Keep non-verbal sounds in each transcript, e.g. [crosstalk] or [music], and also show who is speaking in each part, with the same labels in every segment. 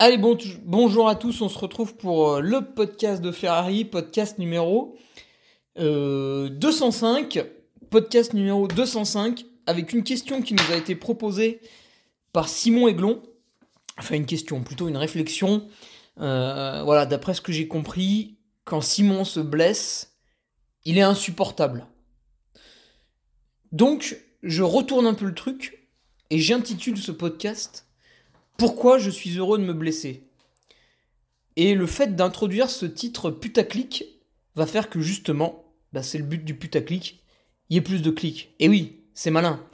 Speaker 1: Allez, bon, bonjour à tous, on se retrouve pour euh, le podcast de Ferrari, podcast numéro 205, euh, podcast numéro 205, avec une question qui nous a été proposée par Simon Aiglon, enfin une question, plutôt une réflexion. Euh, voilà, d'après ce que j'ai compris, quand Simon se blesse, il est insupportable. Donc, je retourne un peu le truc et j'intitule ce podcast pourquoi je suis heureux de me blesser? Et le fait d'introduire ce titre putaclic va faire que justement, bah c'est le but du putaclic, il y ait plus de clics. Et oui, c'est malin.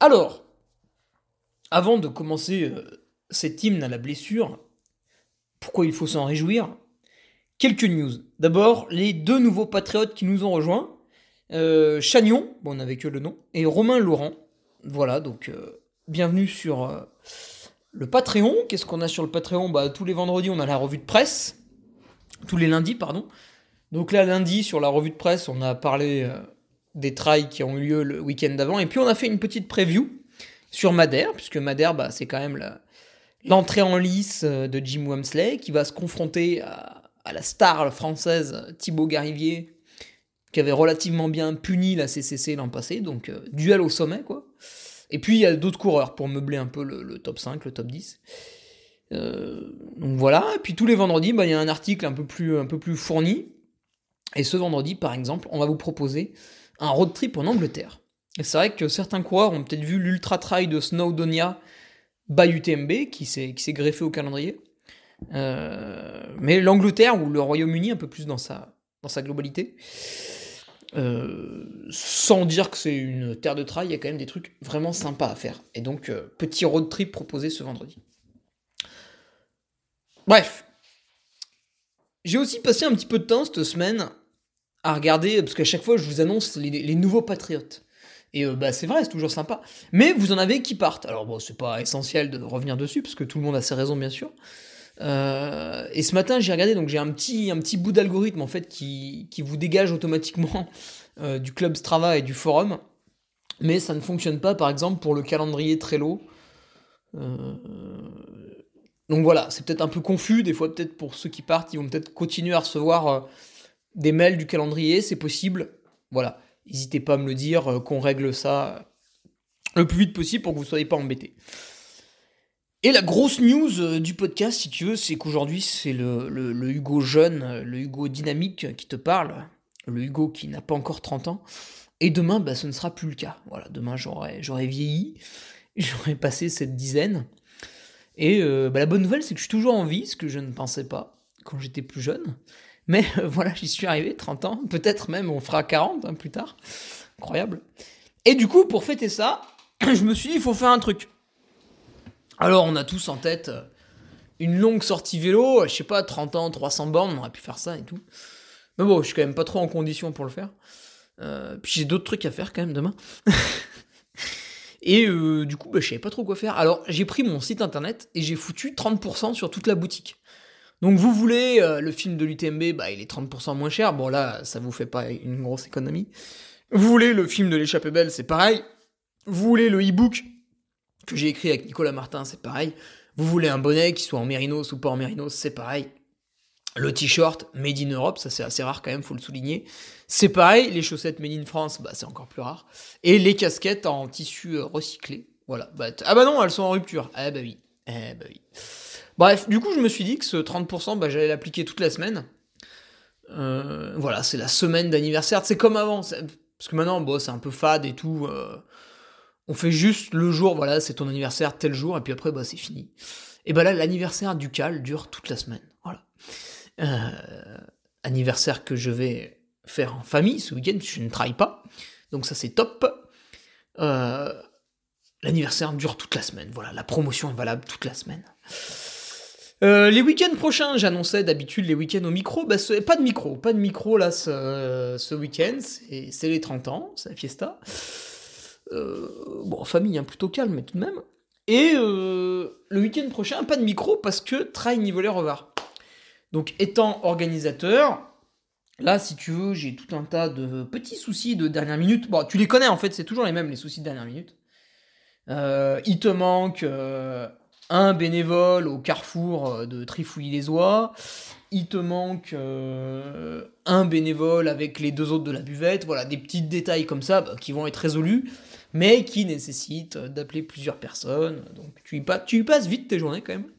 Speaker 1: Alors, avant de commencer euh, cet hymne à la blessure, pourquoi il faut s'en réjouir? Quelques news. D'abord, les deux nouveaux patriotes qui nous ont rejoints, euh, Chagnon, bon on n'avait que le nom, et Romain Laurent. Voilà, donc euh, bienvenue sur, le Patreon, qu'est-ce qu'on a sur le Patreon? Bah tous les vendredis on a la revue de presse, tous les lundis pardon. Donc là lundi sur la revue de presse on a parlé euh, des trails qui ont eu lieu le week-end d'avant et puis on a fait une petite preview sur Madère puisque Madère bah, c'est quand même l'entrée en lice euh, de Jim Wamsley qui va se confronter à, la star française Thibaut Garivier qui avait relativement bien puni la CCC l'an passé donc euh, duel au sommet quoi. Et puis il y a d'autres coureurs pour meubler un peu le, top 5, le top 10. Euh, donc voilà, et puis tous les vendredis, bah, il y a un article un peu, plus, un peu plus fourni. Et ce vendredi, par exemple, on va vous proposer un road trip en Angleterre. Et c'est vrai que certains coureurs ont peut-être vu l'ultra trail de Snowdonia by UTMB qui s'est greffé au calendrier. Euh, mais l'Angleterre ou le Royaume-Uni un peu plus dans sa, dans sa globalité. Euh, sans dire que c'est une terre de trail, il y a quand même des trucs vraiment sympas à faire. Et donc, euh, petit road trip proposé ce vendredi. Bref. J'ai aussi passé un petit peu de temps cette semaine à regarder, parce qu'à chaque fois, je vous annonce les, nouveaux patriotes. Et euh, bah, c'est vrai, c'est toujours sympa. Mais vous en avez qui partent. Alors bon, c'est pas essentiel de revenir dessus, parce que tout le monde a ses raisons, bien sûr. Euh, et ce matin, j'ai regardé, donc j'ai un petit, bout d'algorithme en fait qui, qui, vous dégage automatiquement [laughs] euh, du club Strava et du forum, mais ça ne fonctionne pas par exemple pour le calendrier Trello. Euh, donc voilà, c'est peut-être un peu confus, des fois peut-être pour ceux qui partent, ils vont peut-être continuer à recevoir des mails du calendrier, c'est possible. Voilà, n'hésitez pas à me le dire, qu'on règle ça le plus vite possible pour que vous ne soyez pas embêtés. Et la grosse news euh, du podcast, si tu veux, c'est qu'aujourd'hui, c'est le, Hugo jeune, le Hugo dynamique qui te parle, le Hugo qui n'a pas encore 30 ans. Et demain, bah, ce ne sera plus le cas. Voilà, demain, j'aurai vieilli, [laughs] j'aurai passé cette dizaine. Et euh, bah, la bonne nouvelle, c'est que je suis toujours en vie, ce que je ne pensais pas quand j'étais plus jeune. Mais euh, [laughs] voilà, j'y suis arrivé, 30 ans, peut-être même on fera 40 hein, plus tard. Incroyable. Et du coup, pour fêter ça, [clears throat] je me suis dit, il faut faire un truc. Alors, on a tous en tête euh, une longue sortie vélo, je sais pas, 30 ans, 300 bornes, on aurait pu faire ça et tout. Mais bon, je suis quand même pas trop en condition pour le faire. Euh, puis j'ai d'autres trucs à faire quand même demain. [laughs] et euh, du coup, bah, je savais pas trop quoi faire. Alors, j'ai pris mon site internet et j'ai foutu 30% sur toute la boutique. Donc, vous voulez le film de l'UTMB, bah, il est 30% moins cher. Bon, là, ça vous fait pas une grosse économie. Vous voulez le film de l'échappée belle, c'est pareil. Vous voulez le e-book que j'ai écrit avec Nicolas Martin, c'est pareil. Vous voulez un bonnet qui soit en mérinos ou pas en mérinos, c'est pareil. Le t-shirt Made in Europe, ça c'est assez rare quand même, faut le souligner. C'est pareil, les chaussettes Made in France, bah c'est encore plus rare. Et les casquettes en tissu euh, recyclé. Voilà. Bah, ah bah non, elles sont en rupture. Eh bah oui. Eh bah oui. Bref, du coup, je me suis dit que ce 30%, bah, j'allais l'appliquer toute la semaine. Euh, voilà, c'est la semaine d'anniversaire. C'est comme avant. Parce que maintenant, c'est un peu fade et tout. Euh, on fait juste le jour, voilà, c'est ton anniversaire tel jour, et puis après, bah, c'est fini. Et bah là, l'anniversaire du Cal dure toute la semaine. Voilà. Euh, anniversaire que je vais faire en famille ce week-end, je ne travaille pas. Donc ça, c'est top. L'anniversaire dure toute la semaine. Voilà, la promotion est valable toute la semaine. Euh, les week-ends prochains, j'annonçais d'habitude les week-ends au micro, bah, pas de micro, pas de micro là ce, week-end, c'est les 30 ans, c'est la fiesta. Euh, bon, famille, hein, plutôt calme, mais tout de même. Et euh, le week-end prochain, pas de micro parce que Trail Niveler Revard. Donc, étant organisateur, là, si tu veux, j'ai tout un tas de petits soucis de dernière minute. Bon, tu les connais en fait, c'est toujours les mêmes, les soucis de dernière minute. il te manque un bénévole au carrefour euh, de Trifouille-les-Oies, il te manque euh, un bénévole avec les deux autres de la buvette, voilà, des petits détails comme ça bah, qui vont être résolus, mais qui nécessitent d'appeler plusieurs personnes, donc tu y, passes vite tes journées quand même.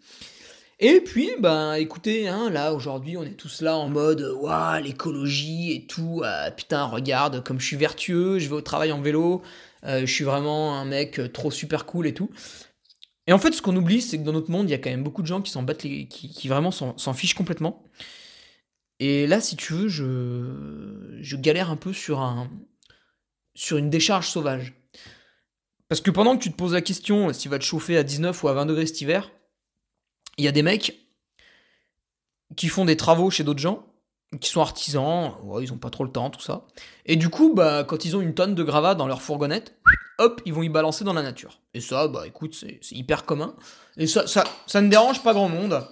Speaker 1: Et puis, bah écoutez, hein, là aujourd'hui on est tous là en mode waouh l'écologie et tout, ah, putain regarde comme je suis vertueux, je vais au travail en vélo, euh, je suis vraiment un mec trop super cool et tout. Et en fait, ce qu'on oublie, c'est que dans notre monde, il y a quand même beaucoup de gens qui s'en battent qui, vraiment s'en fichent complètement. Et là, si tu veux, je, galère un peu sur un, sur une décharge sauvage. Parce que pendant que tu te poses la question s'il va te chauffer à 19 ou à 20 degrés cet hiver, il y a des mecs qui font des travaux chez d'autres gens, qui sont artisans, ils ont pas trop le temps, tout ça. Et du coup, bah, quand ils ont une tonne de gravats dans leur fourgonnette, hop, ils vont y balancer dans la nature. Et ça, bah écoute, c'est hyper commun. Et ça, ça, ça, ne dérange pas grand monde.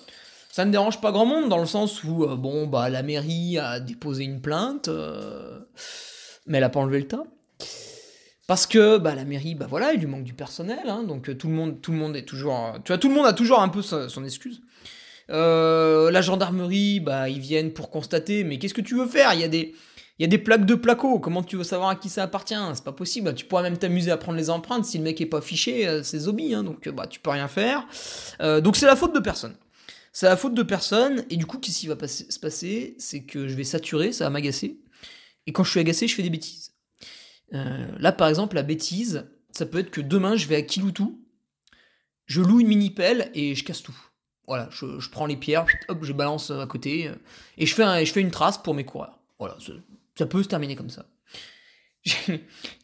Speaker 1: Ça ne dérange pas grand monde dans le sens où, euh, bon, bah la mairie a déposé une plainte, euh, mais elle a pas enlevé le tas. Parce que bah, la mairie, bah voilà, il lui manque du personnel, hein, donc euh, tout le monde, tout le monde est toujours, tu vois, tout le monde a toujours un peu son excuse. la gendarmerie, bah ils viennent pour constater, mais qu'est-ce que tu veux faire? Il y a des, il y a des plaques de placo, comment tu veux savoir à qui ça appartient? C'est pas possible. Tu pourrais même t'amuser à prendre les empreintes si le mec est pas fiché, euh, c'est zombie, hein, donc euh, bah tu peux rien faire. Euh, donc c'est la faute de personne. C'est la faute de personne, et du coup, qu'est-ce qui va se passer? C'est que je vais saturer, ça va m'agacer. Et quand je suis agacé, je fais des bêtises. là, par exemple, la bêtise, ça peut être que demain, je vais à Kiloutou, je loue une mini-pelle et je casse tout. Voilà, je, prends les pierres, hop, je balance à côté, et je fais, je fais une trace pour mes coureurs. Voilà, ça peut se terminer comme ça.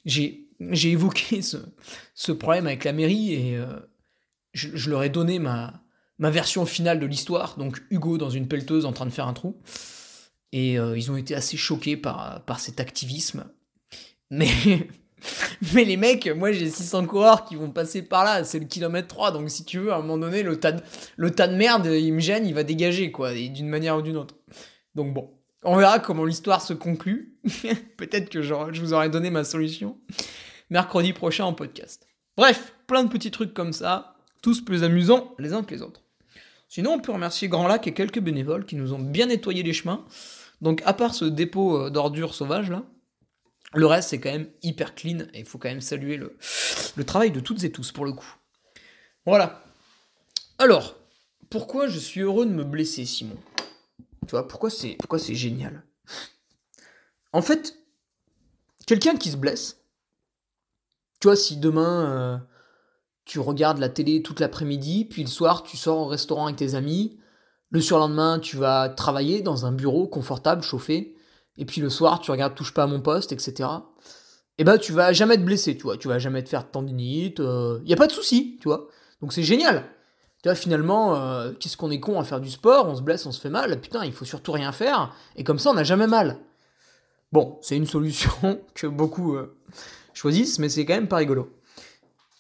Speaker 1: J'ai évoqué ce, problème avec la mairie et euh, je, leur ai donné ma, version finale de l'histoire, donc Hugo dans une pelleteuse en train de faire un trou. Et euh, ils ont été assez choqués par, cet activisme. Mais, [laughs] mais les mecs, moi j'ai 600 coureurs qui vont passer par là, c'est le kilomètre 3, donc si tu veux, à un moment donné, le tas de, le tas de merde, il me gêne, il va dégager, quoi, d'une manière ou d'une autre. Donc bon, on verra comment l'histoire se conclut. [laughs] Peut-être que je vous aurai donné ma solution mercredi prochain en podcast. Bref, plein de petits trucs comme ça, tous plus amusants les uns que les autres. Sinon, on peut remercier Grand Lac et quelques bénévoles qui nous ont bien nettoyé les chemins. Donc, à part ce dépôt euh, d'ordures sauvages là, le reste c'est quand même hyper clean et il faut quand même saluer le, le travail de toutes et tous pour le coup. Voilà. Alors, pourquoi je suis heureux de me blesser, Simon? Tu vois, pourquoi c'est pourquoi c'est génial? En fait, quelqu'un qui se blesse, tu vois, si demain euh, tu regardes la télé toute l'après-midi, puis le soir tu sors au restaurant avec tes amis, le surlendemain tu vas travailler dans un bureau confortable, chauffé, et puis le soir tu regardes touche pas à mon poste, etc. Et eh ben tu vas jamais te blesser, tu vois, tu vas jamais te faire de tendinite, il euh, y a pas de souci, tu vois. Donc c'est génial. Tu vois, finalement, euh, qu'est-ce qu'on est con à faire du sport, on se blesse, on se fait mal, putain, il faut surtout rien faire, et comme ça, on n'a jamais mal. Bon, c'est une solution [laughs] que beaucoup euh, choisissent, mais c'est quand même pas rigolo.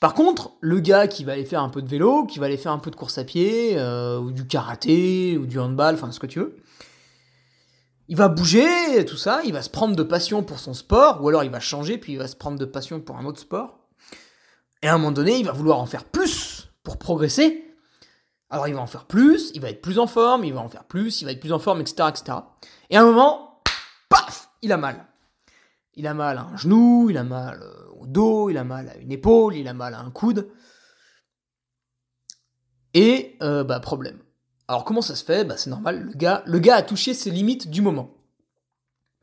Speaker 1: Par contre, le gars qui va aller faire un peu de vélo, qui va aller faire un peu de course à pied, euh, ou du karaté, ou du handball, enfin ce que tu veux, il va bouger, tout ça, il va se prendre de passion pour son sport, ou alors il va changer, puis il va se prendre de passion pour un autre sport. Et à un moment donné, il va vouloir en faire plus pour progresser. Alors il va en faire plus, il va être plus en forme, il va en faire plus, il va être plus en forme, etc. etc. Et à un moment, paf, il a mal. Il a mal à un genou, il a mal euh, au dos, il a mal à une épaule, il a mal à un coude. Et, euh, bah, problème. Alors comment ça se fait? Bah c'est normal, le gars, le gars a touché ses limites du moment.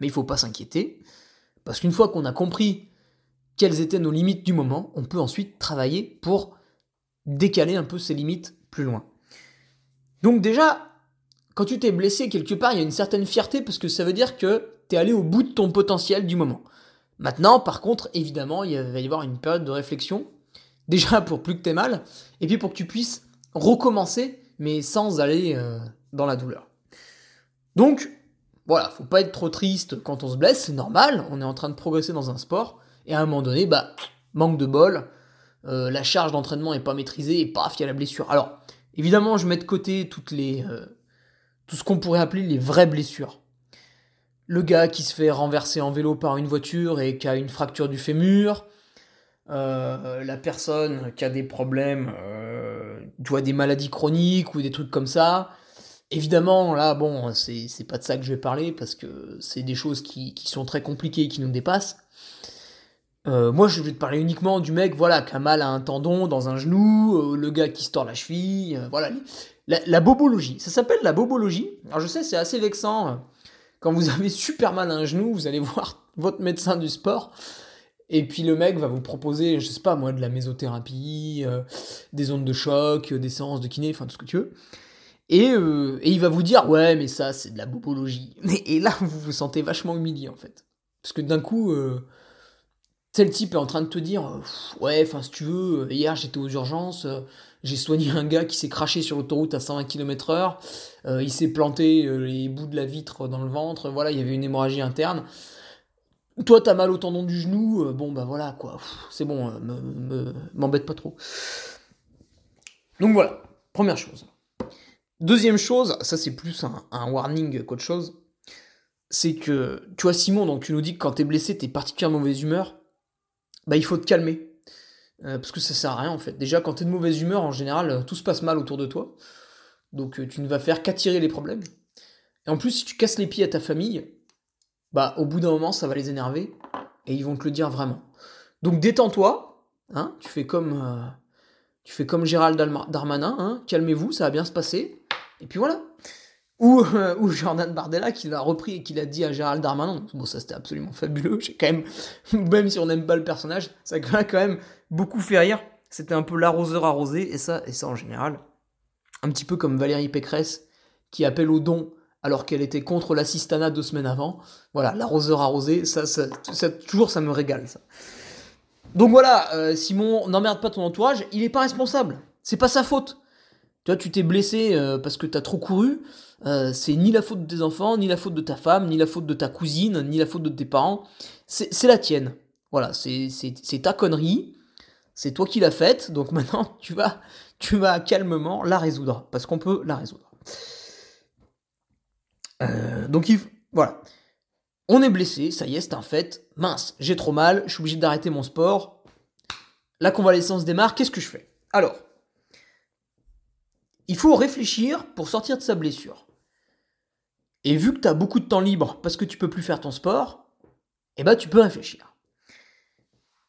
Speaker 1: Mais il faut pas s'inquiéter, parce qu'une fois qu'on a compris quelles étaient nos limites du moment, on peut ensuite travailler pour décaler un peu ces limites plus loin. Donc déjà, quand tu t'es blessé quelque part, il y a une certaine fierté parce que ça veut dire que tu es allé au bout de ton potentiel du moment. Maintenant, par contre, évidemment, il va y avoir une période de réflexion, déjà pour plus que tu aies mal, et puis pour que tu puisses recommencer mais sans aller euh, dans la douleur. Donc, voilà, faut pas être trop triste quand on se blesse, c'est normal, on est en train de progresser dans un sport, et à un moment donné, bah, manque de bol, euh, la charge d'entraînement est pas maîtrisée, et paf, il y a la blessure. Alors, évidemment, je mets de côté toutes les, euh, tout ce qu'on pourrait appeler les vraies blessures. Le gars qui se fait renverser en vélo par une voiture et qui a une fracture du fémur, la personne qui a des problèmes tu vois, des maladies chroniques ou des trucs comme ça. Évidemment, là, bon, c'est pas de ça que je vais parler parce que c'est des choses qui, sont très compliquées et qui nous dépassent. Euh, moi, je vais te parler uniquement du mec, voilà, qui a mal à un tendon dans un genou, euh, le gars qui se tord la cheville, euh, voilà. La, bobologie, ça s'appelle la bobologie. Alors je sais, c'est assez vexant. Quand vous [laughs] avez super mal à un genou, vous allez voir votre médecin du sport. Et puis le mec va vous proposer, je sais pas moi, de la mésothérapie, des ondes de choc, des séances de kiné, enfin tout ce que tu veux. Et il va vous dire, ouais, mais ça, c'est de la bobologie. [laughs] Et, là, vous vous sentez vachement humilié, en fait. Parce que d'un coup, tel type est en train de te dire, ouais, enfin, si tu veux, hier, j'étais aux urgences, j'ai soigné un gars qui s'est craché sur l'autoroute à 120 km heure, il s'est planté les bouts de la vitre dans le ventre, voilà, il y avait une hémorragie interne. Toi, t'as mal au tendon du genou, euh, bon bah voilà quoi, c'est bon, euh, m'embête pas trop. Donc voilà, première chose. Deuxième chose, ça c'est plus un, warning qu'autre chose, c'est que, tu vois Simon, donc tu nous dis que quand t'es blessé, t'es particulièrement mauvaise humeur, bah il faut te calmer. Euh, parce que ça sert à rien en fait. Déjà, quand t'es de mauvaise humeur, en général, tout se passe mal autour de toi. Donc tu ne vas faire qu'attirer les problèmes. Et en plus, si tu casses les pieds à ta famille, bah au bout d'un moment ça va les énerver et ils vont te le dire vraiment. Donc détends-toi, hein, tu fais comme euh, tu fais comme Gérald Darmanin, hein, calmez-vous, ça va bien se passer. Et puis voilà. Ou, euh, ou Jordan Bardella qui l'a repris et qui l'a dit à Gérald Darmanin. Bon, ça c'était absolument fabuleux. J'ai quand même, [laughs] même si on n'aime pas le personnage, ça m'a quand même beaucoup fait rire. C'était un peu l'arroseur arrosé et ça, et ça en général, un petit peu comme Valérie Pécresse qui appelle au don alors qu'elle était contre l'assistanat deux semaines avant. Voilà, l'arroseur arrosé, ça, ça, toujours ça me régale ça. Donc voilà, euh, Simon, n'emmerde pas ton entourage, il est pas responsable, c'est pas sa faute. Tu vois, tu t'es blessé euh, parce que t'as trop couru, euh, c'est ni la faute de tes enfants, ni la faute de ta femme, ni la faute de ta cousine, ni la faute de tes parents, c'est la tienne. Voilà, c'est ta connerie, c'est toi qui l'as faite, donc [laughs] maintenant tu vas, tu vas calmement la résoudre, parce qu'on peut la résoudre. Euh, donc il, voilà. On est blessé, ça y est, c'est un fait. Mince, j'ai trop mal, je suis obligé d'arrêter mon sport. La convalescence démarre, qu'est-ce que je fais? Alors, il faut réfléchir pour sortir de sa blessure. Et vu que tu as beaucoup de temps libre parce que tu peux plus faire ton sport, eh ben tu peux réfléchir.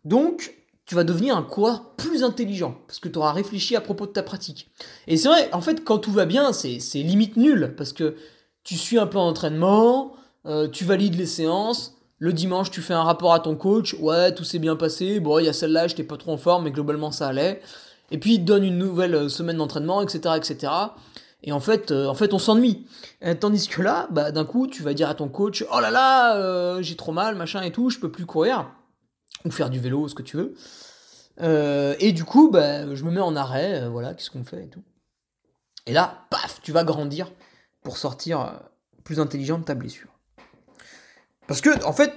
Speaker 1: Donc, tu vas devenir un coureur plus intelligent parce que tu auras réfléchi à propos de ta pratique. Et c'est vrai, en fait, quand tout va bien, c'est limite nul parce que tu suis un plan d'entraînement, euh, tu valides les séances, le dimanche tu fais un rapport à ton coach, ouais tout s'est bien passé, bon il y a celle-là, j'étais pas trop en forme, mais globalement ça allait. Et puis il donne une nouvelle euh, semaine d'entraînement, etc., etc. Et en fait, euh, en fait on s'ennuie. Tandis que là, bah, d'un coup tu vas dire à ton coach, oh là là, j'ai trop mal, machin et tout, je peux plus courir, ou faire du vélo, ce que tu veux. et du coup, bah, je me mets en arrêt, voilà, qu'est-ce qu'on fait et tout. Et là, paf, tu vas grandir pour sortir euh, plus intelligent de ta blessure. Parce que, en fait,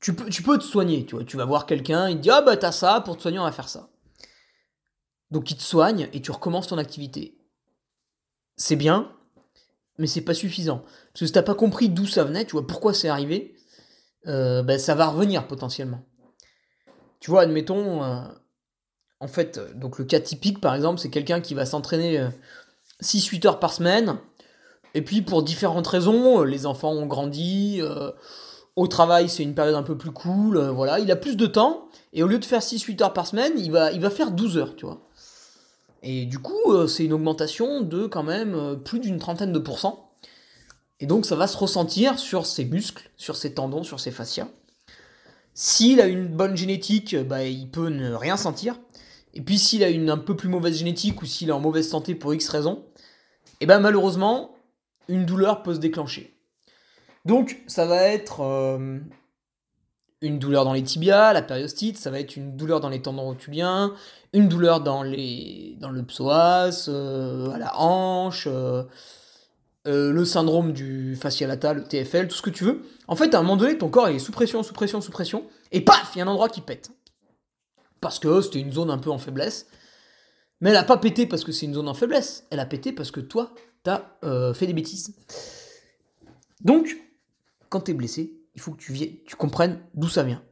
Speaker 1: tu peux, tu peux te soigner, tu vois. Tu vas voir quelqu'un, il te dit Ah bah t'as ça, pour te soigner, on va faire ça. Donc il te soigne et tu recommences ton activité. C'est bien, mais c'est pas suffisant. Parce que si t'as pas compris d'où ça venait, tu vois, pourquoi c'est arrivé, euh, ben, ça va revenir potentiellement. Tu vois, admettons, euh, en fait, euh, donc le cas typique par exemple, c'est quelqu'un qui va s'entraîner 6-8 heures par semaine, et puis pour différentes raisons, les enfants ont grandi, au travail c'est une période un peu plus cool, voilà, il a plus de temps, et au lieu de faire 6-8 heures par semaine, il va, il va faire 12 heures, tu vois. Et du coup, c'est une augmentation de quand même plus d'une trentaine de pourcents. Et donc ça va se ressentir sur ses muscles, sur ses tendons, sur ses fascias. S'il a une bonne génétique, bah, il peut ne rien sentir. Et puis s'il a une un peu plus mauvaise génétique ou s'il est en mauvaise santé pour X raison, et ben malheureusement, une douleur peut se déclencher. Donc ça va être euh, une douleur dans les tibias, la périostite, ça va être une douleur dans les tendons rotuliens, une douleur dans, les, le psoas, euh, à la hanche, euh, euh, le syndrome du fascialata, le TFL, tout ce que tu veux. En fait, à un moment donné, ton corps est sous pression, sous pression, sous pression, et paf, il y a un endroit qui pète. Parce que c'était une zone un peu en faiblesse. Mais elle a pas pété parce que c'est une zone en faiblesse. Elle a pété parce que toi, t'as fait des bêtises. Donc, quand t'es blessé, il faut que tu, comprennes d'où ça vient.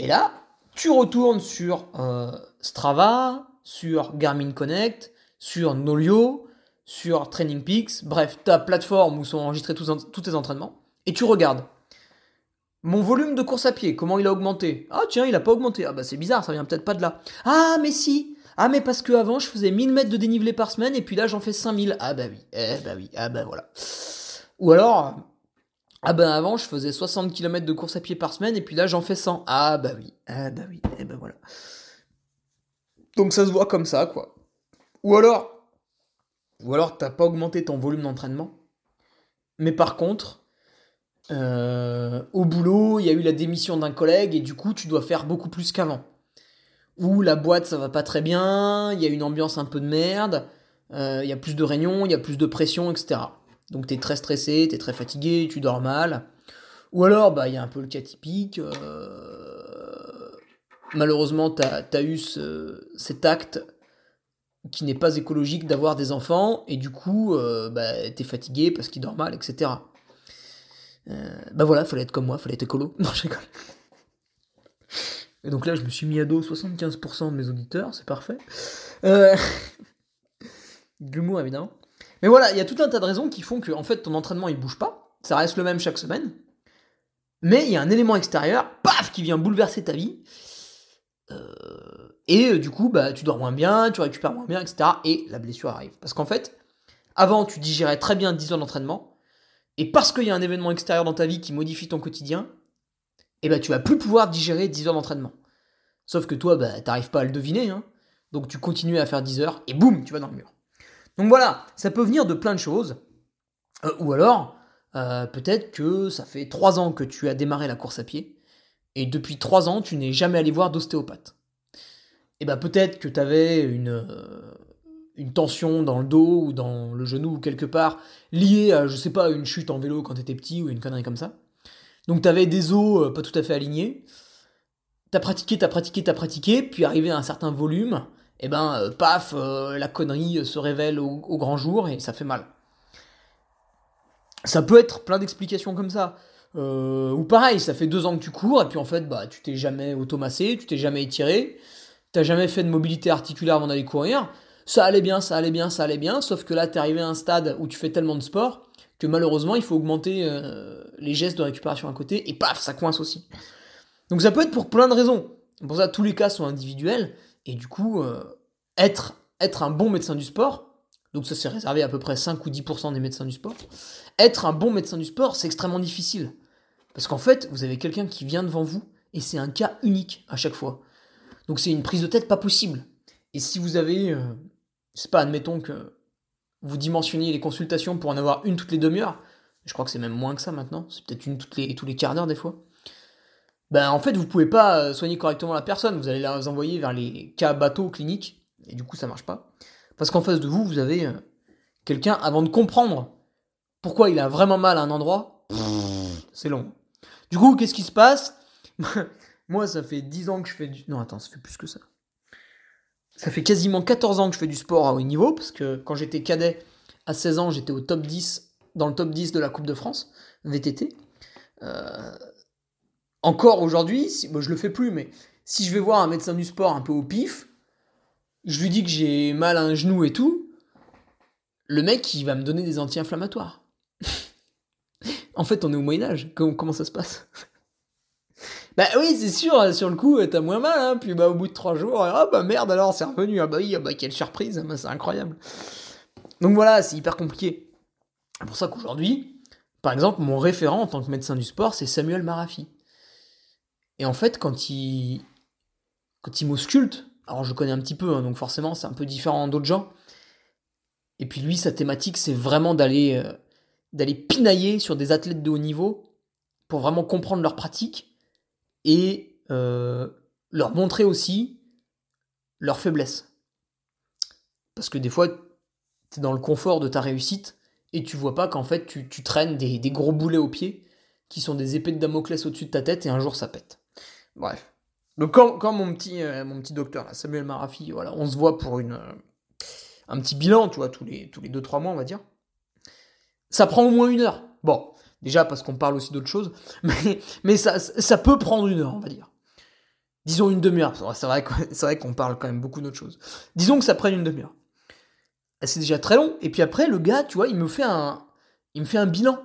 Speaker 1: Et là, tu retournes sur euh, Strava, sur Garmin Connect, sur Nolio, sur Training Peaks, bref, ta plateforme où sont enregistrés tous, tes entraînements, et tu regardes. Mon volume de course à pied, comment il a augmenté? Ah tiens, il a pas augmenté. Ah bah c'est bizarre, ça vient peut-être pas de là. Ah mais si Ah mais parce que avant je faisais 1000 mètres de dénivelé par semaine et puis là j'en fais 5000. Ah bah oui, eh bah oui, ah bah voilà. Ou alors, ah ben avant je faisais 60 km de course à pied par semaine et puis là j'en fais 100. Ah bah oui, ah bah oui, eh bah voilà. Donc ça se voit comme ça quoi. Ou alors, ou alors t'as pas augmenté ton volume d'entraînement. Mais par contre, euh, au boulot, il y a eu la démission d'un collègue et du coup tu dois faire beaucoup plus qu'avant. Ou la boîte ça va pas très bien, il y a une ambiance un peu de merde, euh, il y a plus de réunions, il y a plus de pression, etc. Donc t'es très stressé, t'es très fatigué, tu dors mal. Ou alors, bah, il y a un peu le cas typique. Euh, malheureusement, t'as as eu cet acte qui n'est pas écologique d'avoir des enfants, et du coup, euh, bah, t'es fatigué parce qu'il dort mal, etc. Euh, bah voilà, fallait être comme moi, fallait être écolo. [laughs] Non, je rigole. Et donc là, je me suis mis à dos 75% de mes auditeurs, c'est parfait. De [laughs] l'humour, évidemment. Mais voilà, il y a tout un tas de raisons qui font que, fait, ton entraînement, il bouge pas. Ça reste le même chaque semaine. Mais il y a un élément extérieur, paf, qui vient bouleverser ta vie. Euh, et euh, du coup, bah, tu dors moins bien, tu récupères moins bien, etc. Et la blessure arrive. Parce qu'en fait, avant, tu digérais très bien 10 heures d'entraînement. Et parce qu'il y a un événement extérieur dans ta vie qui modifie ton quotidien, eh ben, tu vas plus pouvoir digérer 10 heures d'entraînement. Sauf que toi, bah, t'arrives pas à le deviner. Hein. Donc tu continues à faire 10 heures et boum, tu vas dans le mur. Donc voilà, ça peut venir de plein de choses. Euh, ou alors, peut-être que ça fait 3 ans que tu as démarré la course à pied et depuis trois ans, tu n'es jamais allé voir d'ostéopathe. Et eh ben, peut-être que tu avais une, euh, une tension dans le dos ou dans le genou ou quelque part liée à, je sais pas, une chute en vélo quand tu étais petit ou une connerie comme ça. Donc tu avais des os euh, pas tout à fait alignés. T'as pratiqué, t'as pratiqué, t'as pratiqué, puis arrivé à un certain volume, et eh ben euh, paf, la connerie se révèle au, grand jour et ça fait mal. Ça peut être plein d'explications comme ça. Euh, ou pareil, ça fait deux ans que tu cours, et puis en fait, bah, tu t'es jamais automassé, tu t'es jamais étiré, t'as jamais fait de mobilité articulaire avant d'aller courir. Ça allait bien, ça allait bien, ça allait bien, sauf que là, t'es arrivé à un stade où tu fais tellement de sport que malheureusement, il faut augmenter euh, les gestes de récupération à côté, et paf, ça coince aussi. Donc ça peut être pour plein de raisons. Pour ça, tous les cas sont individuels, et du coup, euh, être, être un bon médecin du sport, donc ça c'est réservé à peu près 5 ou 10% des médecins du sport, être un bon médecin du sport, c'est extrêmement difficile. Parce qu'en fait, vous avez quelqu'un qui vient devant vous, et c'est un cas unique à chaque fois. Donc c'est une prise de tête pas possible. Et si vous avez, euh, je sais pas, admettons que vous dimensionniez les consultations pour en avoir une toutes les demi-heures, je crois que c'est même moins que ça maintenant, c'est peut-être une toutes les, tous les quarts d'heure des fois, ben en fait vous pouvez pas euh, soigner correctement la personne, vous allez la envoyer vers les cas bateaux cliniques, et du coup ça marche pas. Parce qu'en face de vous, vous avez euh, quelqu'un, avant de comprendre pourquoi il a vraiment mal à un endroit, c'est long. Du coup, qu'est-ce qui se passe? [laughs] Moi, ça fait 10 ans que je fais du... Non, attends, ça fait plus que ça. Ça fait quasiment 14 ans que je fais du sport à haut niveau, parce que quand j'étais cadet, À 16 ans, j'étais au top 10, dans le top 10 de la Coupe de France, VTT. Euh, encore aujourd'hui, si, je le fais plus, mais si je vais voir un médecin du sport un peu au pif, je lui dis que j'ai mal à un genou et tout, le mec, il va me donner des anti-inflammatoires. [laughs] en fait, on est au Moyen-Âge. Comment, ça se passe? [laughs] Bah oui, c'est sûr, sur le coup, t'as moins mal, hein. Puis bah, au bout de trois jours, ah bah merde, alors c'est revenu. Ah bah oui, ah bah quelle surprise, bah, c'est incroyable. Donc voilà, c'est hyper compliqué. C'est pour ça qu'aujourd'hui, par exemple, mon référent en tant que médecin du sport, c'est Samuel Marafi. Et en fait, quand il, quand il m'ausculte, alors je connais un petit peu, hein, donc forcément c'est un peu différent d'autres gens. Et puis lui, sa thématique, c'est vraiment d'aller euh, d'aller pinailler sur des athlètes de haut niveau pour vraiment comprendre leur pratique et euh, leur montrer aussi leurs faiblesses. Parce que des fois, tu es dans le confort de ta réussite et tu vois pas qu'en fait, tu, traînes des, gros boulets aux pieds qui sont des épées de Damoclès au-dessus de ta tête et un jour ça pète. Bref. Donc, quand, mon, petit, euh, mon petit docteur, Samuel Marafi, voilà, on se voit pour une, un petit bilan, tu vois, tous les, tous les 2-3 mois, on va dire. Ça prend au moins une heure. Bon, déjà parce qu'on parle aussi d'autres choses, [laughs] mais, ça, peut prendre une heure, on va dire. Disons une demi-heure, c'est vrai, qu'on parle quand même beaucoup d'autres choses. Disons que ça prenne une demi-heure. C'est déjà très long, et puis après, le gars, tu vois, il me fait un, il me fait un bilan.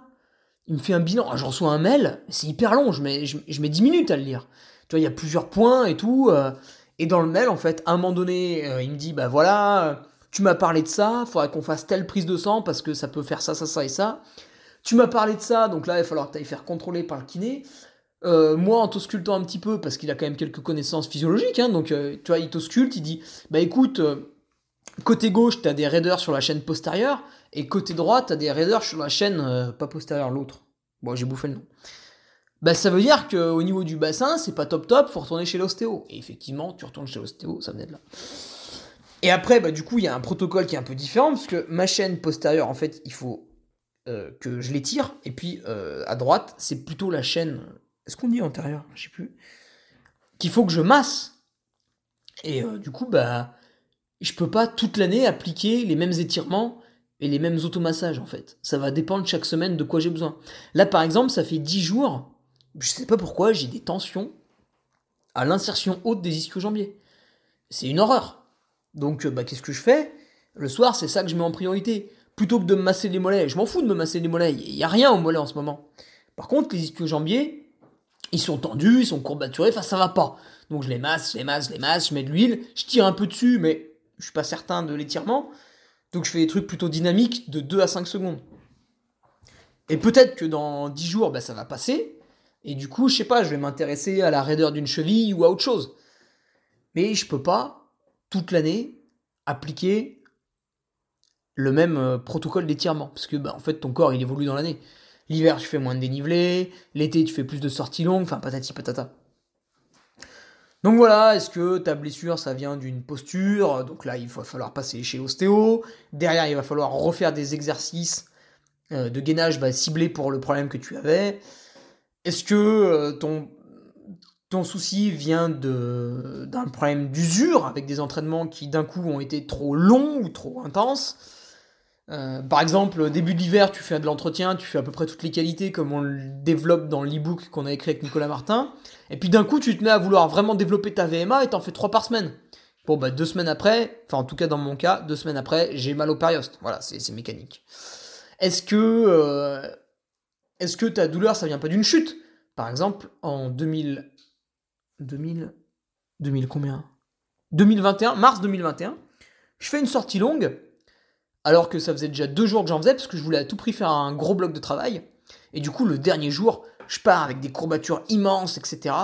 Speaker 1: Il me fait un bilan. Ah, je reçois un mail, c'est hyper long, je mets, je, mets 10 minutes à le lire. Tu vois, il y a plusieurs points et tout. Euh, et dans le mail, en fait, à un moment donné, euh, il me dit, bah voilà, tu m'as parlé de ça, il faudrait qu'on fasse telle prise de sang parce que ça peut faire ça, ça, ça et ça. Tu m'as parlé de ça, donc là, il va falloir que tu ailles faire contrôler par le kiné. Euh, moi, en t'auscultant un petit peu, parce qu'il a quand même quelques connaissances physiologiques, hein, donc euh, tu vois, il t'ausculte, il dit Bah écoute, euh, côté gauche, tu as des raideurs sur la chaîne postérieure, et côté droit, tu as des raideurs sur la chaîne, pas postérieure, l'autre. Bon, j'ai bouffé le nom. Bah ça veut dire qu'au niveau du bassin, c'est pas top top, faut retourner chez l'ostéo. Et effectivement, tu retournes chez l'ostéo, ça venait de là. Et après, bah, du coup, il y a un protocole qui est un peu différent, parce que ma chaîne postérieure, en fait, il faut euh, que je l'étire, et puis euh, à droite, c'est plutôt la chaîne, est-ce qu'on dit antérieure? Je sais plus, qu'il faut que je masse. Et euh, du coup, bah, je peux pas toute l'année appliquer les mêmes étirements et les mêmes automassages, en fait. Ça va dépendre chaque semaine de quoi j'ai besoin. Là, par exemple, ça fait 10 jours, je sais pas pourquoi, j'ai des tensions à l'insertion haute des ischio-jambiers. C'est une horreur. Donc, euh, bah, qu'est-ce que je fais? Le soir, c'est ça que je mets en priorité. Plutôt que de me masser les mollets. Je m'en fous de me masser les mollets. Il n'y a rien aux mollets en ce moment. Par contre, les ischio-jambiers, ils sont tendus, ils sont courbaturés, enfin ça va pas. Donc je les masse, je les masse, je les masse, je mets de l'huile, je tire un peu dessus, mais je suis pas certain de l'étirement. Donc je fais des trucs plutôt dynamiques de 2 à 5 secondes. Et peut-être que dans 10 jours, bah, ça va passer. Et du coup, je sais pas, je vais m'intéresser à la raideur d'une cheville ou à autre chose. Mais je peux pas toute l'année appliquer le même euh, protocole d'étirement. Parce que, bah, en fait, ton corps, il évolue dans l'année. L'hiver, tu fais moins de dénivelé. L'été, tu fais plus de sorties longues. Enfin, patati patata. Donc voilà, est-ce que ta blessure, ça vient d'une posture? Donc là, il va falloir passer chez l'ostéo. Derrière, il va falloir refaire des exercices euh, de gainage bah, ciblés pour le problème que tu avais. Est-ce que euh, ton souci vient d'un problème d'usure, avec des entraînements qui d'un coup ont été trop longs ou trop intenses? Euh, par exemple, début de l'hiver, tu fais de l'entretien, tu fais à peu près toutes les qualités comme on le développe dans l'e-book qu'on a écrit avec Nicolas Martin. Et puis d'un coup, tu te mets à vouloir vraiment développer ta VMA et t'en fais trois par semaine. Bon, bah deux semaines après, enfin en tout cas dans mon cas, deux semaines après, j'ai mal au périoste. Voilà, c'est mécanique. Est-ce que, euh, est-ce que ta douleur, ça vient pas d'une chute? Par exemple, en 2000, 2000, 2000 combien? 2021, mars 2021, je fais une sortie longue, alors que ça faisait déjà deux jours que j'en faisais, parce que je voulais à tout prix faire un gros bloc de travail. Et du coup, le dernier jour, je pars avec des courbatures immenses, etc.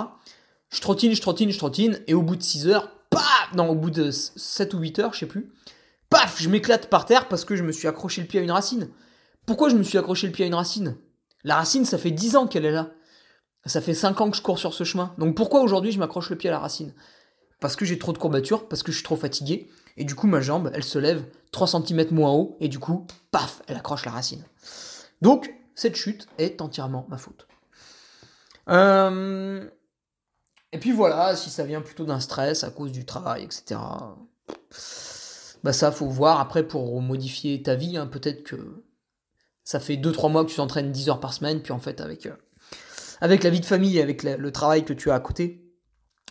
Speaker 1: Je trottine, je trottine, je trottine, et au bout de 6 heures, paf Non, au bout de 7 ou 8 heures, je sais plus, paf Je m'éclate par terre parce que je me suis accroché le pied à une racine. Pourquoi je me suis accroché le pied à une racine? La racine, ça fait 10 ans qu'elle est là. Ça fait 5 ans que je cours sur ce chemin. Donc pourquoi aujourd'hui je m'accroche le pied à la racine? Parce que j'ai trop de courbatures, parce que je suis trop fatigué, et du coup ma jambe, elle se lève 3 cm moins haut, et du coup, paf, elle accroche la racine. Donc, cette chute est entièrement ma faute. Euh, et puis voilà, si ça vient plutôt d'un stress à cause du travail, etc. bah ça, faut voir après pour modifier ta vie. Hein. Peut-être que ça fait 2-3 mois que tu t'entraînes 10 heures par semaine, puis en fait, avec, euh, avec la vie de famille, avec le travail que tu as à côté,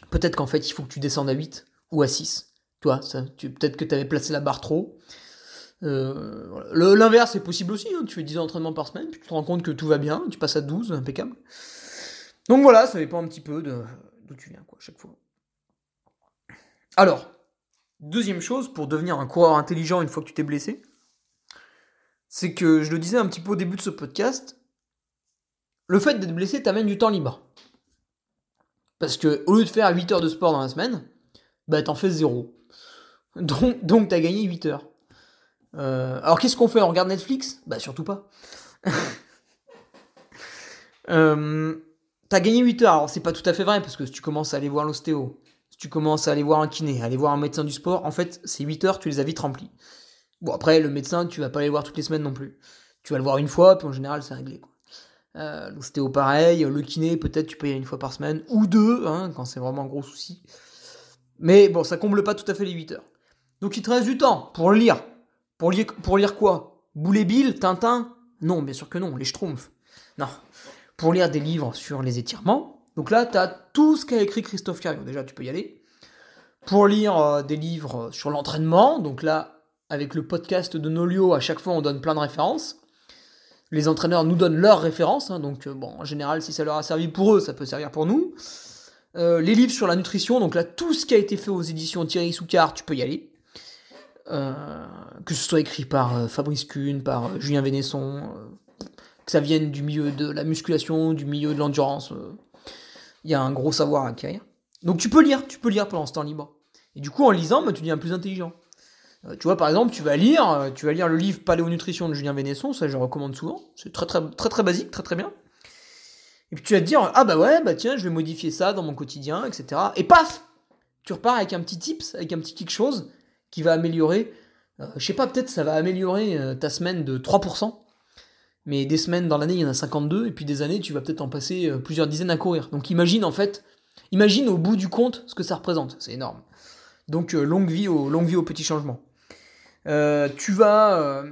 Speaker 1: peut-être qu'en fait, il faut que tu descendes à 8 ou à 6. Tu vois, tu, peut-être que tu avais placé la barre trop. Euh, L'inverse est possible aussi, hein. tu fais 10 entraînements par semaine, puis tu te rends compte que tout va bien, tu passes à 12, impeccable. Donc voilà, ça dépend un petit peu d'où tu viens, quoi, chaque fois. Alors, deuxième chose, pour devenir un coureur intelligent une fois que tu t'es blessé, c'est que je le disais un petit peu au début de ce podcast, le fait d'être blessé t'amène du temps libre. Parce que au lieu de faire 8 heures de sport dans la semaine, bah t'en fais zéro. Donc, t'as gagné 8 heures. Euh, alors qu'est-ce qu'on fait? On regarde Netflix? Bah surtout pas. [laughs] euh, t'as gagné 8 heures. Alors c'est pas tout à fait vrai parce que si tu commences à aller voir l'ostéo, si tu commences à aller voir un kiné, aller voir un médecin du sport, en fait ces 8 heures tu les as vite remplies. Bon après le médecin tu vas pas aller voir toutes les semaines non plus. Tu vas le voir une fois puis en général c'est réglé. Euh, l'ostéo pareil, le kiné peut-être tu peux y aller une fois par semaine ou deux hein, quand c'est vraiment un gros souci. Mais bon ça comble pas tout à fait les 8 heures. Donc il te reste du temps pour lire, pour lire, pour lire quoi? Boulet Bill Tintin? Non, bien sûr que non, les Schtroumpfs. Non. Pour lire des livres sur les étirements. Donc là, tu as tout ce qu'a écrit Christophe Carion. Déjà, tu peux y aller. Pour lire euh, des livres sur l'entraînement. Donc là, avec le podcast de Nolio, à chaque fois, on donne plein de références. Les entraîneurs nous donnent leurs références. Hein. donc, euh, bon, en général, si ça leur a servi pour eux, ça peut servir pour nous. Euh, les livres sur la nutrition. Donc là, tout ce qui a été fait aux éditions Thierry Soucard, tu peux y aller. Euh, que ce soit écrit par Fabrice Kuhn, par Julien Vénesson, que ça vienne du milieu de la musculation, du milieu de l'endurance, il y a un gros savoir à acquérir. Donc tu peux lire, tu peux lire pendant ce temps libre. Et du coup, en lisant, bah, tu deviens plus intelligent. Tu vois, par exemple, tu vas lire, tu vas lire le livre Paléonutrition de Julien Vénesson, ça je recommande souvent. C'est très très basique, très très bien. Et puis tu vas te dire, ah bah ouais, bah tiens, je vais modifier ça dans mon quotidien, etc. Et paf, tu repars avec un petit tips, avec un petit quelque chose qui va améliorer, euh, je sais pas, peut-être ça va améliorer euh, ta semaine de 3%, mais des semaines dans l'année, il y en a 52, et puis des années, tu vas peut-être en passer euh, plusieurs dizaines à courir. Donc imagine en fait, imagine au bout du compte ce que ça représente, c'est énorme. Donc longue vie au longue vie aux petits changements. Tu vas,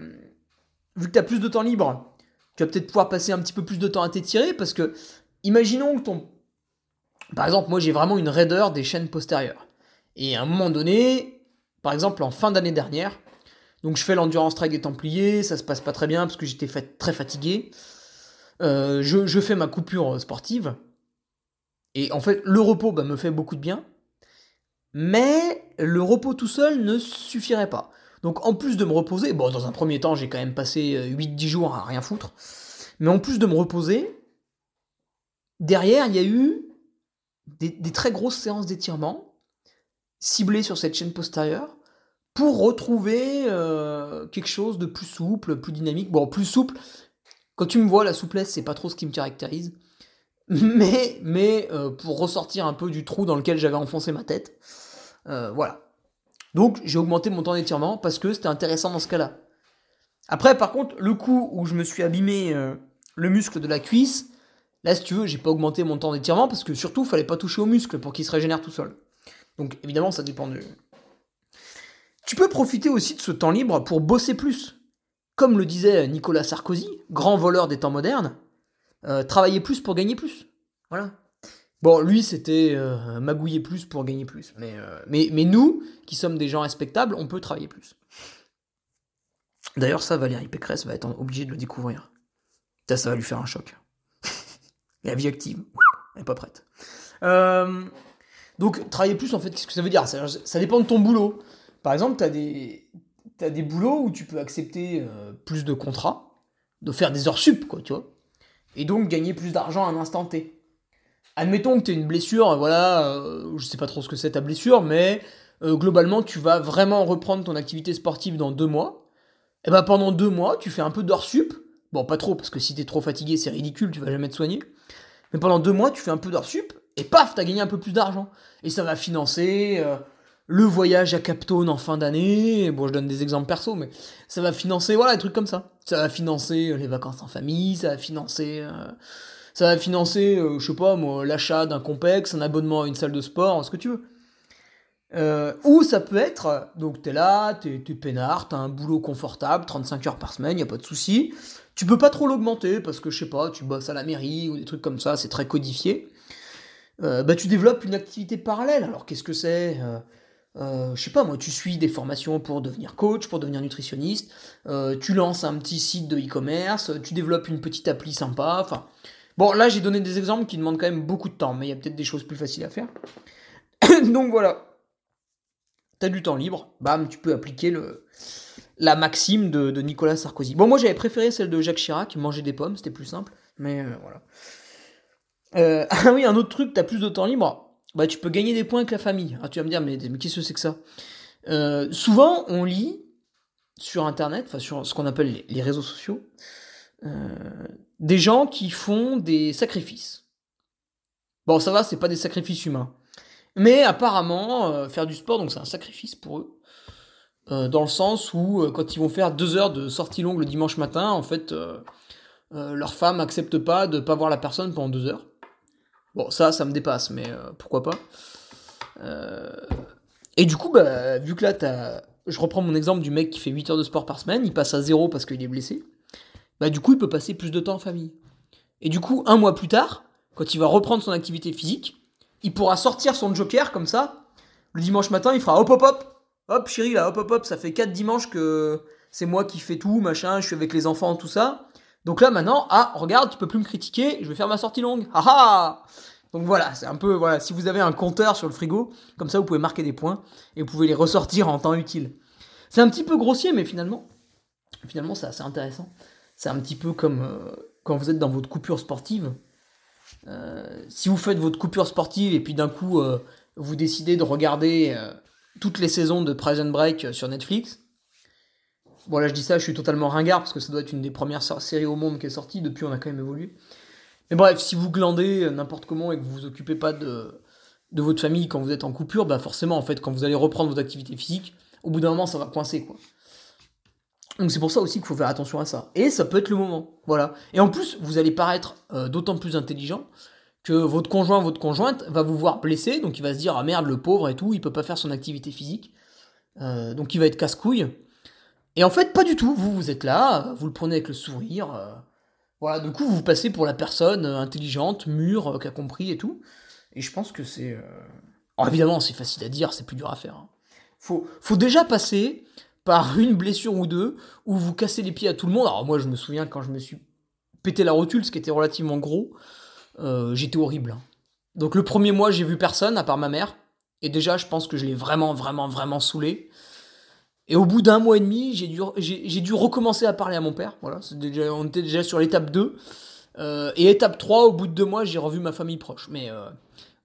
Speaker 1: vu que tu as plus de temps libre, tu vas peut-être pouvoir passer un petit peu plus de temps à t'étirer parce que, imaginons que ton. Par exemple, moi j'ai vraiment une raideur des chaînes postérieures. Et à un moment donné, par exemple, en fin d'année dernière, donc je fais l'endurance track des Templiers, ça se passe pas très bien parce que j'étais très fatigué. Euh, je, fais ma coupure sportive. Et en fait, le repos bah, me fait beaucoup de bien. Mais le repos tout seul ne suffirait pas. Donc en plus de me reposer, bon dans un premier temps j'ai quand même passé 8-10 euh, jours à rien foutre. Mais en plus de me reposer, derrière il y a eu des très grosses séances d'étirement ciblé sur cette chaîne postérieure pour retrouver euh, quelque chose de plus souple, plus dynamique. Bon, plus souple, quand tu me vois, la souplesse, c'est pas trop ce qui me caractérise. Mais, euh, pour ressortir un peu du trou dans lequel j'avais enfoncé ma tête. Voilà. Donc j'ai augmenté mon temps d'étirement parce que c'était intéressant dans ce cas-là. Après, par contre, le coup où je me suis abîmé le muscle de la cuisse, là, si tu veux, j'ai pas augmenté mon temps d'étirement parce que surtout, il fallait pas toucher au muscle pour qu'il se régénère tout seul. Donc évidemment, ça dépend de... Tu peux profiter aussi de ce temps libre pour bosser plus. Comme le disait Nicolas Sarkozy, grand voleur des temps modernes, euh, travailler plus pour gagner plus. Voilà. Bon, lui, c'était euh, magouiller plus pour gagner plus. Mais, euh, mais, nous, qui sommes des gens respectables, on peut travailler plus. D'ailleurs, ça, Valérie Pécresse va être obligée de le découvrir. Ça, ça va lui faire un choc. [laughs] La vie active, elle n'est pas prête. Euh, donc, travailler plus, en fait, qu'est-ce que ça veut dire? Ça, dépend de ton boulot. Par exemple, tu as des, as des boulots où tu peux accepter plus de contrats, de faire des heures sup, quoi, tu vois. Et donc, gagner plus d'argent à un instant T. Admettons que tu as une blessure, voilà, euh, je sais pas trop ce que c'est ta blessure, mais euh, globalement, tu vas vraiment reprendre ton activité sportive dans deux mois. Et ben pendant deux mois, tu fais un peu d'heures sup. Bon, pas trop, parce que si t'es trop fatigué, c'est ridicule, tu vas jamais te soigner. Mais pendant deux mois, tu fais un peu d'heures sup, et paf, t'as gagné un peu plus d'argent. Et ça va financer euh, le voyage à Captone en fin d'année. Bon, je donne des exemples perso, mais ça va financer, voilà, des trucs comme ça. Ça va financer euh, les vacances en famille, ça va financer, ça va financer, je sais pas moi, l'achat d'un complexe, un abonnement à une salle de sport, ce que tu veux. Euh, ou ça peut être, donc t'es là, t'es es peinard, t'as un boulot confortable, 35 heures par semaine, y a pas de souci. Tu peux pas trop l'augmenter parce que je sais pas, tu bosses à la mairie ou des trucs comme ça, c'est très codifié. Euh, bah tu développes une activité parallèle. Alors qu'est-ce que c'est euh, euh, je sais pas moi, tu suis des formations pour devenir coach, pour devenir nutritionniste, euh, tu lances un petit site de e-commerce, tu développes une petite appli sympa, enfin... Bon, là j'ai donné des exemples qui demandent quand même beaucoup de temps, mais il y a peut-être des choses plus faciles à faire. [coughs] Donc voilà. T'as du temps libre, bam, tu peux appliquer le, la maxime de, Nicolas Sarkozy. Bon, moi j'avais préféré celle de Jacques Chirac, manger des pommes, c'était plus simple, mais euh, voilà. [laughs] ah oui, un autre truc, t'as plus de temps libre, bah, tu peux gagner des points avec la famille. Ah, tu vas me dire, mais, mais qu'est-ce que c'est que ça? Euh, Souvent, on lit sur Internet, enfin sur ce qu'on appelle les, réseaux sociaux, euh, des gens qui font des sacrifices. Bon, ça va, c'est pas des sacrifices humains. Mais apparemment, euh, faire du sport, donc c'est un sacrifice pour eux. dans le sens où, quand ils vont faire deux heures de sortie longue le dimanche matin, en fait, leur femme accepte pas de pas voir la personne pendant deux heures. Bon, ça, ça me dépasse, mais euh, pourquoi pas. Euh, et du coup, bah, vu que là, as... je reprends mon exemple du mec qui fait 8 heures de sport par semaine, il passe à zéro parce qu'il est blessé. Bah, du coup, il peut passer plus de temps en famille. Et du coup, un mois plus tard, quand il va reprendre son activité physique, il pourra sortir son joker comme ça. Le dimanche matin, il fera hop hop hop. Hop, chérie, là, hop hop hop. Ça fait 4 dimanches que c'est moi qui fais tout, machin, je suis avec les enfants, tout ça. Donc là maintenant, ah, regarde, tu peux plus me critiquer, je vais faire ma sortie longue. Ah ah Donc voilà, c'est un peu, voilà, si vous avez un compteur sur le frigo, comme ça vous pouvez marquer des points et vous pouvez les ressortir en temps utile. C'est un petit peu grossier, mais finalement, finalement c'est assez intéressant. C'est un petit peu comme euh, quand vous êtes dans votre coupure sportive. Euh, si vous faites votre coupure sportive et puis d'un coup euh, vous décidez de regarder toutes les saisons de Prison Break sur Netflix, Bon, là, je dis ça, je suis totalement ringard parce que ça doit être une des premières séries au monde qui est sortie. Depuis, on a quand même évolué. Mais bref, si vous glandez n'importe comment et que vous vous occupez pas de, de votre famille quand vous êtes en coupure, bah forcément, en fait, quand vous allez reprendre votre activité physique, au bout d'un moment, ça va coincer, quoi. Donc c'est pour ça aussi qu'il faut faire attention à ça. Et ça peut être le moment, voilà. Et en plus, vous allez paraître euh, d'autant plus intelligent que votre conjoint, votre conjointe va vous voir blessé, donc il va se dire ah merde le pauvre et tout, il peut pas faire son activité physique, euh, donc il va être casse-couille. Et en fait, pas du tout. Vous, vous êtes là, vous le prenez avec le sourire. Euh, voilà, du coup, vous passez pour la personne intelligente, mûre, qui a compris et tout. Et je pense que c'est. Alors évidemment, c'est facile à dire, c'est plus dur à faire. Hein. Faut, faut déjà passer par une blessure ou deux où vous cassez les pieds à tout le monde. Alors moi, je me souviens quand je me suis pété la rotule, ce qui était relativement gros, j'étais horrible. Hein. Donc le premier mois, j'ai vu personne à part ma mère. Et déjà, je pense que je l'ai vraiment, vraiment, vraiment saoulé. Et au bout d'un mois et demi, j'ai dû, j'ai, dû recommencer à parler à mon père. Voilà, déjà, on était déjà sur l'étape 2. Euh, et étape 3, au bout de deux mois, j'ai revu ma famille proche. Mais euh,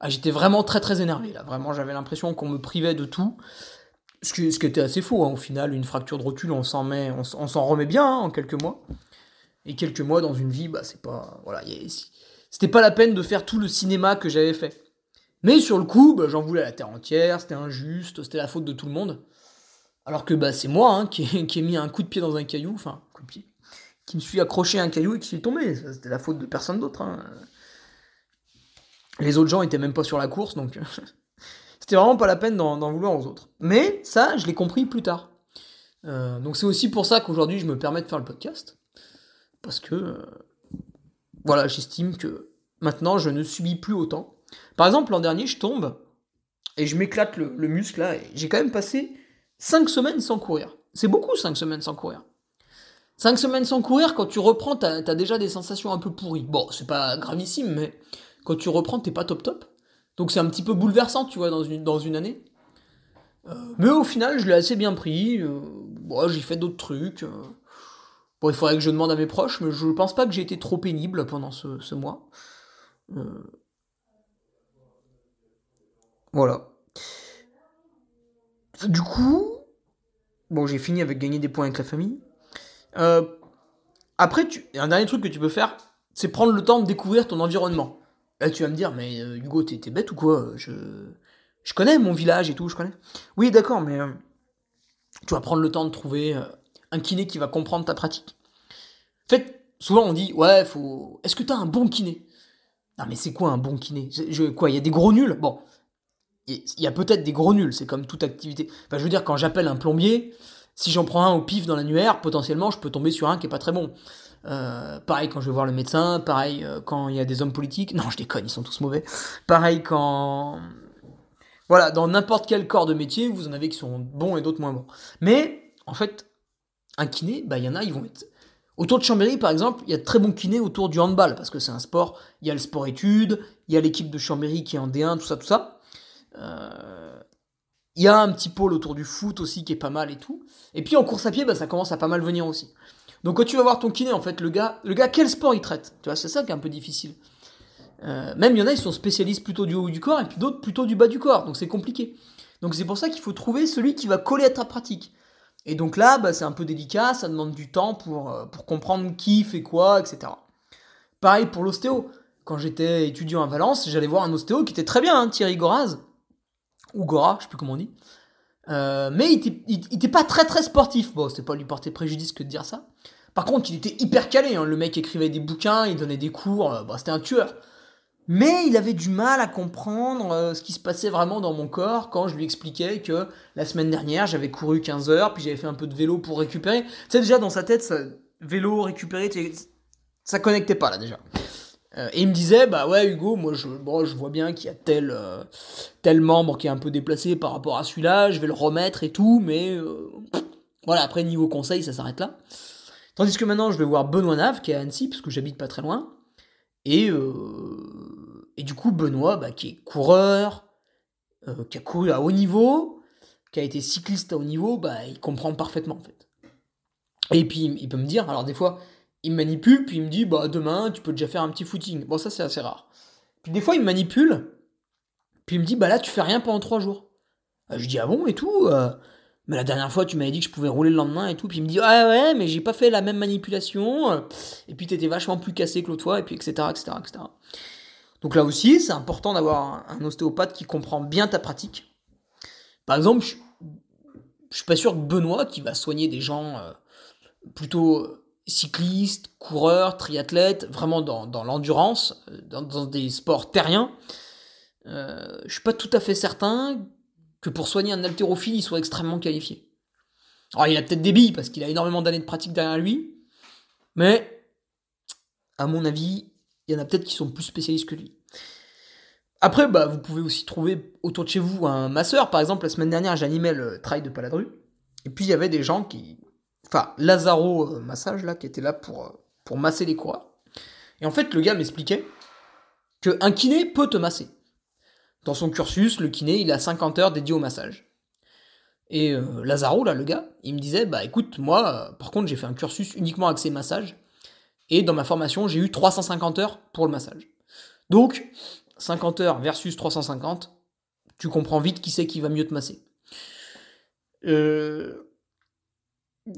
Speaker 1: ah, j'étais vraiment très très énervé là. Vraiment, j'avais l'impression qu'on me privait de tout. Ce qui, était assez faux. Hein. Au final, une fracture de rotule, on s'en, remet bien hein, en quelques mois. Et quelques mois dans une vie, bah, c'est pas. Voilà, c'était pas la peine de faire tout le cinéma que j'avais fait. Mais sur le coup, bah, j'en voulais à la terre entière, c'était injuste, c'était la faute de tout le monde. Alors que bah, c'est moi hein, qui, ai, mis un coup de pied dans un caillou, enfin, coup de pied, qui me suis accroché à un caillou et qui suis tombé. C'était la faute de personne d'autre. Les autres gens étaient même pas sur la course, donc [laughs] c'était vraiment pas la peine d'en vouloir aux autres. Mais ça, je l'ai compris plus tard. Euh, donc c'est aussi pour ça qu'aujourd'hui je me permets de faire le podcast. Parce que, euh, voilà, j'estime que maintenant je ne subis plus autant. Par exemple, l'an dernier, je tombe et je m'éclate le, le muscle là, j'ai quand même passé 5 semaines sans courir. C'est beaucoup 5 semaines sans courir. 5 semaines sans courir, quand tu reprends, t'as as déjà des sensations un peu pourries. Bon, c'est pas gravissime, mais quand tu reprends, t'es pas top top. Donc c'est un petit peu bouleversant, tu vois, dans une, dans une année. Euh, mais au final, je l'ai assez bien pris. Euh, j'ai fait d'autres trucs. Euh. Bon, il faudrait que je demande à mes proches, mais je pense pas que j'ai été trop pénible pendant ce, ce mois. Voilà. Du coup, bon, j'ai fini avec gagner des points avec la famille. Après, tu... un dernier truc que tu peux faire, c'est prendre le temps de découvrir ton environnement. Là, tu vas me dire, mais euh, Hugo, t'es bête ou quoi? Je... je connais mon village et tout, je connais. Oui, d'accord, mais euh, tu vas prendre le temps de trouver un kiné qui va comprendre ta pratique. En fait, souvent on dit, ouais, faut. Est-ce que t'as un bon kiné? Non, mais c'est quoi un bon kiné? Quoi, il y a des gros nuls? Bon, il y a peut-être des gros nuls, c'est comme toute activité. Enfin, je veux dire, quand j'appelle un plombier, si j'en prends un au pif dans l'annuaire, potentiellement, je peux tomber sur un qui est pas très bon. Euh, pareil quand je vais voir le médecin, pareil euh, quand il y a des hommes politiques. Non, je déconne, ils sont tous mauvais. Pareil quand... Voilà, dans n'importe quel corps de métier, vous en avez qui sont bons et d'autres moins bons. Mais, en fait, un kiné, bah, il y en a, ils vont être... Autour de Chambéry, par exemple, il y a de très bons kinés autour du handball, parce que c'est un sport, il y a le sport études, il y a l'équipe de Chambéry qui est en D1, tout ça, tout ça. Euh, il y a un petit pôle autour du foot aussi qui est pas mal et tout. Et puis en course à pied, bah, ça commence à pas mal venir aussi. Donc quand tu vas voir ton kiné, en fait, le gars, le gars, quel sport il traite? Tu vois, c'est ça qui est un peu difficile. Euh, même il y en a, ils sont spécialistes plutôt du haut du corps et puis d'autres plutôt du bas du corps. Donc c'est compliqué. Donc c'est pour ça qu'il faut trouver celui qui va coller à ta pratique. Et donc là, bah, c'est un peu délicat, ça demande du temps pour, euh, comprendre qui fait quoi, etc. Pareil pour l'ostéo. Quand j'étais étudiant à Valence, j'allais voir un ostéo qui était très bien, hein, Thierry Goraz ou Gora, je sais plus comment on dit. Euh, mais il était, pas très très sportif. Bon, c'est pas lui porter préjudice que de dire ça. Par contre, il était hyper calé. Hein. Le mec écrivait des bouquins, il donnait des cours. Euh, bah, c'était un tueur. Mais il avait du mal à comprendre euh, ce qui se passait vraiment dans mon corps quand je lui expliquais que la semaine dernière, j'avais couru 15 heures, puis j'avais fait un peu de vélo pour récupérer. Tu sais, déjà dans sa tête, ça, vélo, récupérer, ça connectait pas là déjà. Euh, et il me disait, bah ouais Hugo, moi je, bon, je vois bien qu'il y a tel, euh, tel membre qui est un peu déplacé par rapport à celui-là, je vais le remettre et tout, mais euh, voilà, après niveau conseil, ça s'arrête là. Tandis que maintenant je vais voir Benoît Nave, qui est à Annecy, parce que j'habite pas très loin, et, et du coup Benoît, bah, qui est coureur, qui a couru à haut niveau, qui a été cycliste à haut niveau, bah, il comprend parfaitement en fait. Et puis il peut me dire, alors des fois, il me manipule, puis il me dit, bah demain, tu peux déjà faire un petit footing. Bon, ça c'est assez rare. Puis des fois, il me manipule, puis il me dit, bah là, tu fais rien pendant trois jours. Euh, je dis, ah bon, et tout euh. Mais la dernière fois, tu m'avais dit que je pouvais rouler le lendemain et tout. Puis il me dit, ah ouais, mais j'ai pas fait la même manipulation. Et puis t'étais vachement plus cassé que l'autre fois, et puis etc., etc., etc. Donc là aussi, c'est important d'avoir un ostéopathe qui comprend bien ta pratique. Par exemple, je, suis pas sûr que Benoît, qui va soigner des gens euh, plutôt cycliste, coureur, triathlète, vraiment dans, l'endurance, euh, dans, des sports terriens, euh, je suis pas tout à fait certain que pour soigner un haltérophile, il soit extrêmement qualifié. Alors il a peut-être des billes parce qu'il a énormément d'années de pratique derrière lui, mais à mon avis, il y en a peut-être qui sont plus spécialistes que lui. Après, bah, vous pouvez aussi trouver autour de chez vous un masseur. Par exemple, la semaine dernière, j'animais le trail de Paladru. Et puis, il y avait des gens qui, enfin Lazaro euh, Massage là, qui était là pour, euh, pour masser les coureurs. Et en fait, le gars m'expliquait qu'un kiné peut te masser. Dans son cursus, le kiné, il a 50 heures dédiées au massage. Et euh, Lazaro, là, le gars, il me disait, bah écoute, moi, par contre, j'ai fait un cursus uniquement axé massage. Et dans ma formation, j'ai eu 350 heures pour le massage. Donc, 50 heures versus 350, tu comprends vite qui c'est qui va mieux te masser. Euh,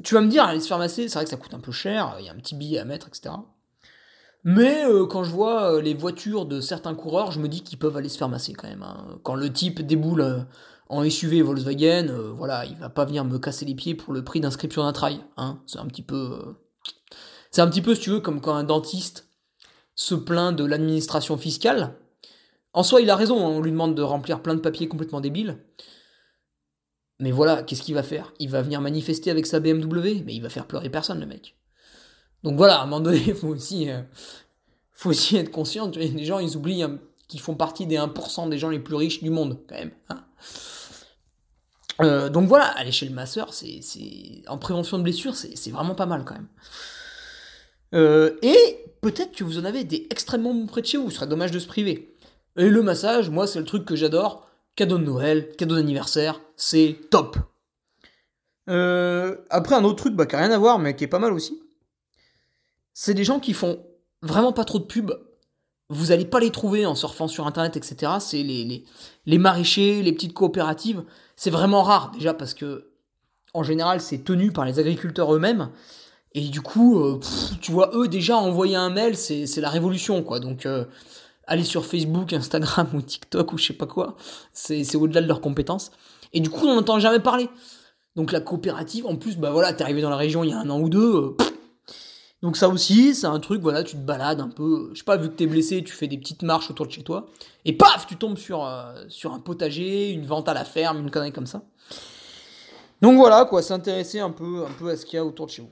Speaker 1: tu vas me dire, aller se faire masser, c'est vrai que ça coûte un peu cher, il y a un petit billet à mettre, etc. Mais euh, quand je vois euh, les voitures de certains coureurs, je me dis qu'ils peuvent aller se faire masser quand même. Hein. Quand le type déboule euh, en SUV Volkswagen, voilà, il va pas venir me casser les pieds pour le prix d'inscription d'un trail. Hein. C'est un petit peu. C'est un petit peu, si tu veux, comme quand un dentiste se plaint de l'administration fiscale. En soi, il a raison, hein, on lui demande de remplir plein de papiers complètement débiles. Mais voilà, qu'est-ce qu'il va faire? Il va venir manifester avec sa BMW, mais il va faire pleurer personne, le mec. Donc voilà, à un moment donné, il [laughs] faut aussi, euh, faut aussi être conscient. Les gens, ils oublient hein, qu'ils font partie des 1% des gens les plus riches du monde, quand même. Hein. Euh, donc voilà, aller chez le masseur, c'est, en prévention de blessures, c'est, vraiment pas mal quand même. Euh, et peut-être que vous en avez des extrêmement près de chez vous, ce serait dommage de se priver. Et le massage, moi, c'est le truc que j'adore cadeau de Noël, cadeau d'anniversaire, c'est top. Euh, après, un autre truc bah, qui n'a rien à voir, mais qui est pas mal aussi, c'est des gens qui font vraiment pas trop de pub. Vous allez pas les trouver en surfant sur internet, etc. C'est les, les, maraîchers, les petites coopératives. C'est vraiment rare, déjà parce que, en général, c'est tenu par les agriculteurs eux-mêmes. Et du coup, euh, tu vois, eux déjà envoyer un mail, c'est la révolution, quoi. Donc, euh, aller sur Facebook, Instagram [laughs] ou TikTok ou je sais pas quoi. C'est au-delà de leurs compétences. Et du coup, on n'entend jamais parler. Donc la coopérative, en plus, bah voilà, t'es arrivé dans la région il y a un an ou deux. Euh, Donc ça aussi, c'est un truc, voilà, tu te balades un peu, je sais pas, vu que t'es blessé, tu fais des petites marches autour de chez toi, et paf, tu tombes sur, euh, sur un potager, une vente à la ferme, une connerie comme ça. Donc voilà, quoi, s'intéresser un peu, un peu à ce qu'il y a autour de chez vous.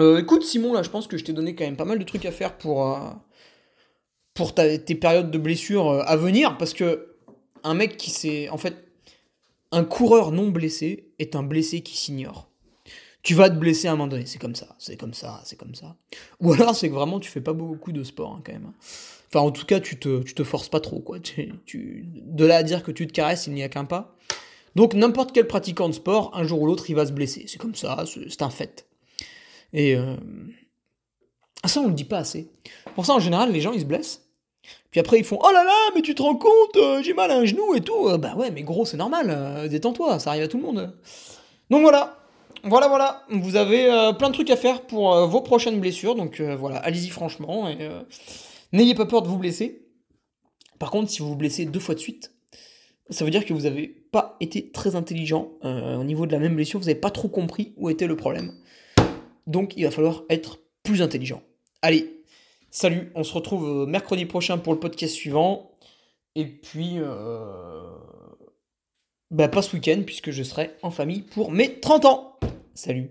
Speaker 1: Euh, écoute, Simon, là, je pense que je t'ai donné quand même pas mal de trucs à faire pour, pour tes périodes de blessures à venir, parce que un mec qui s'est, en fait, un coureur non blessé est un blessé qui s'ignore tu vas te blesser à un moment donné. C'est comme ça, c'est comme ça, c'est comme ça. Ou alors c'est que vraiment tu fais pas beaucoup de sport hein, quand même. Hein. Enfin en tout cas tu te, te forces pas trop quoi. De là à dire que tu te caresses, il n'y a qu'un pas. Donc n'importe quel pratiquant de sport, un jour ou l'autre, il va se blesser. C'est comme ça, c'est un fait. Et euh... ça on le dit pas assez. Pour ça en général les gens ils se blessent. Puis après ils font oh là là mais tu te rends compte euh, j'ai mal à un genou et tout. Euh, bah ouais mais gros c'est normal, euh, détends-toi, ça arrive à tout le monde. Donc voilà, voilà, voilà, vous avez plein de trucs à faire pour vos prochaines blessures, donc voilà, allez-y franchement, et n'ayez pas peur de vous blesser. Par contre, si vous vous blessez deux fois de suite, ça veut dire que vous n'avez pas été très intelligent au niveau de la même blessure, vous n'avez pas trop compris où était le problème. Donc il va falloir être plus intelligent. Allez, salut, on se retrouve mercredi prochain pour le podcast suivant, et puis... Bah pas ce week-end puisque je serai en famille pour mes 30 ans. Salut.